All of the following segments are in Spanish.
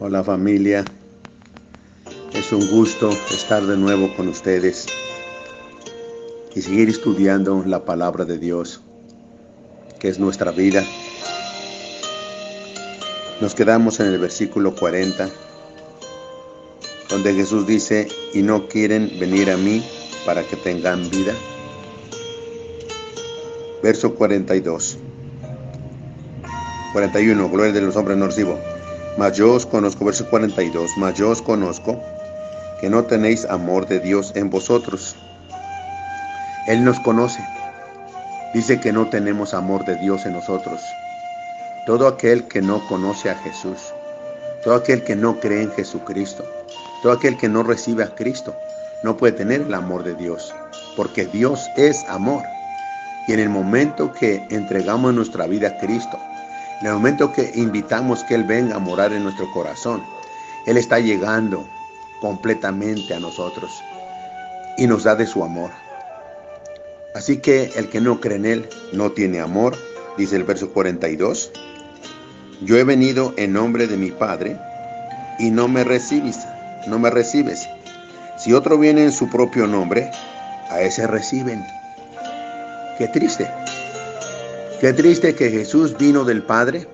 Hola familia, es un gusto estar de nuevo con ustedes y seguir estudiando la palabra de Dios, que es nuestra vida. Nos quedamos en el versículo 40, donde Jesús dice, y no quieren venir a mí para que tengan vida. Verso 42. 41, gloria de los hombres no recibo. Mas yo os conozco, verso 42, mas yo os conozco que no tenéis amor de Dios en vosotros. Él nos conoce. Dice que no tenemos amor de Dios en nosotros. Todo aquel que no conoce a Jesús, todo aquel que no cree en Jesucristo, todo aquel que no recibe a Cristo, no puede tener el amor de Dios, porque Dios es amor. Y en el momento que entregamos nuestra vida a Cristo, en el momento que invitamos que Él venga a morar en nuestro corazón, Él está llegando completamente a nosotros y nos da de su amor. Así que el que no cree en Él no tiene amor, dice el verso 42. Yo he venido en nombre de mi Padre y no me recibes, no me recibes. Si otro viene en su propio nombre, a ese reciben. Qué triste. Qué triste que Jesús vino del Padre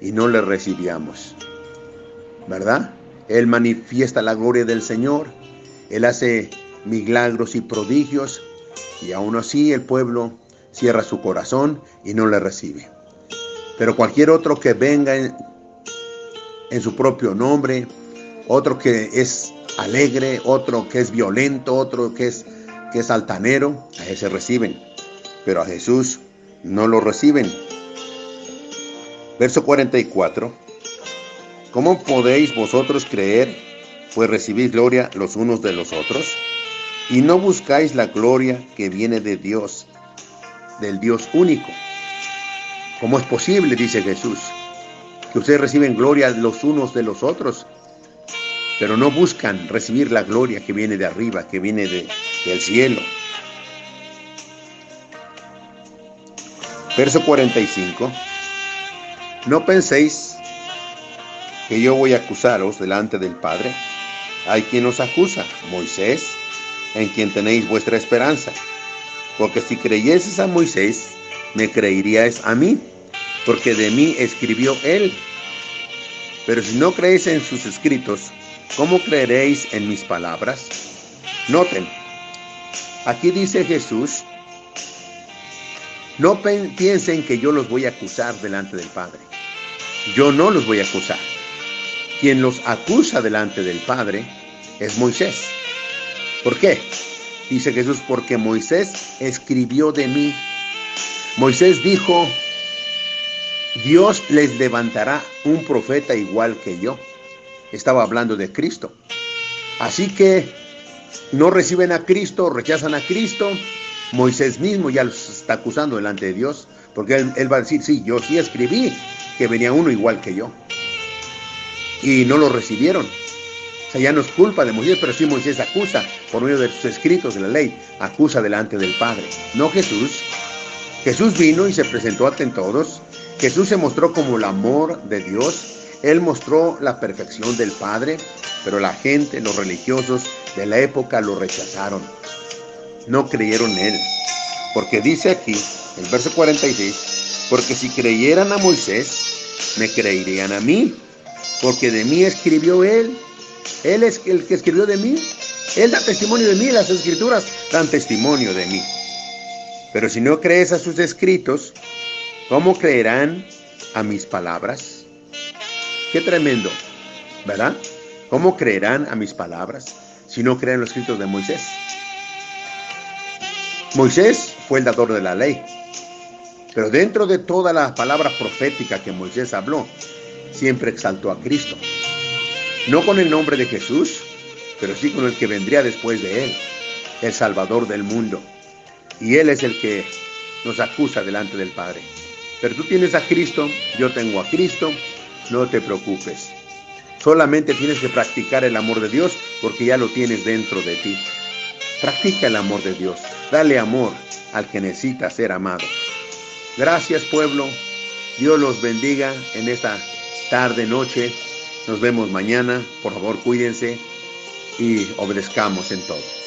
y no le recibíamos. ¿Verdad? Él manifiesta la gloria del Señor. Él hace milagros y prodigios y aún así el pueblo cierra su corazón y no le recibe. Pero cualquier otro que venga en, su propio nombre, otro que es alegre, otro que es violento, otro que es, que es altanero, a ese reciben. Pero a Jesús no lo reciben. Verso 44. ¿Cómo podéis vosotros creer, pues recibís gloria los unos de los otros? Y no buscáis la gloria que viene de Dios, del Dios único. ¿Cómo es posible, dice Jesús, que ustedes reciben gloria los unos de los otros, pero no buscan recibir la gloria que viene de arriba, que viene de, del cielo? Verso 45. No penséis que yo voy a acusaros delante del Padre. Hay quien os acusa, Moisés, en quien tenéis vuestra esperanza. Porque si creyeses a Moisés, me creeríais a mí, porque de mí escribió él. Pero si no creéis en sus escritos, ¿cómo creeréis en mis palabras? Noten, aquí dice Jesús no piensen que yo los voy a acusar delante del Padre. Yo no los voy a acusar. Quien los acusa delante del Padre es Moisés. ¿Por qué? Dice Jesús, porque Moisés escribió de mí. Moisés dijo, Dios les levantará un profeta igual que yo. Estaba hablando de Cristo. Así que no reciben a Cristo, rechazan a Cristo, Moisés mismo ya los está acusando delante de Dios, porque él, va a decir, sí, yo sí escribí que venía uno igual que yo. Y no lo recibieron. O sea, ya no es culpa de Moisés, pero sí Moisés acusa por medio de sus escritos de la ley, acusa delante del Padre. No Jesús. Jesús vino y se presentó ante todos. Jesús se mostró como el amor de Dios. Él mostró la perfección del Padre, pero la gente, los religiosos de la época lo rechazaron no creyeron en él. Porque dice aquí, el verso 46, porque si creyeran a Moisés, me creerían a mí, porque de mí escribió él. Él es el que escribió de mí. Él da testimonio de mí, las escrituras dan testimonio de mí. Pero si no crees a sus escritos, ¿cómo creerán a mis palabras? Qué tremendo, ¿verdad? ¿Cómo creerán a mis palabras si no creen los escritos de Moisés? Moisés fue el dador de la ley, pero dentro de toda la palabra profética que Moisés habló, siempre exaltó a Cristo. No con el nombre de Jesús, pero sí con el que vendría después de él, el Salvador del mundo. Y él es el que nos acusa delante del Padre. Pero tú tienes a Cristo, yo tengo a Cristo, no te preocupes. Solamente tienes que practicar el amor de Dios porque ya lo tienes dentro de ti. Practica el amor de Dios. Dale amor al que necesita ser amado. Gracias pueblo. Dios los bendiga en esta tarde, noche. Nos vemos mañana. Por favor, cuídense y obedezcamos en todo.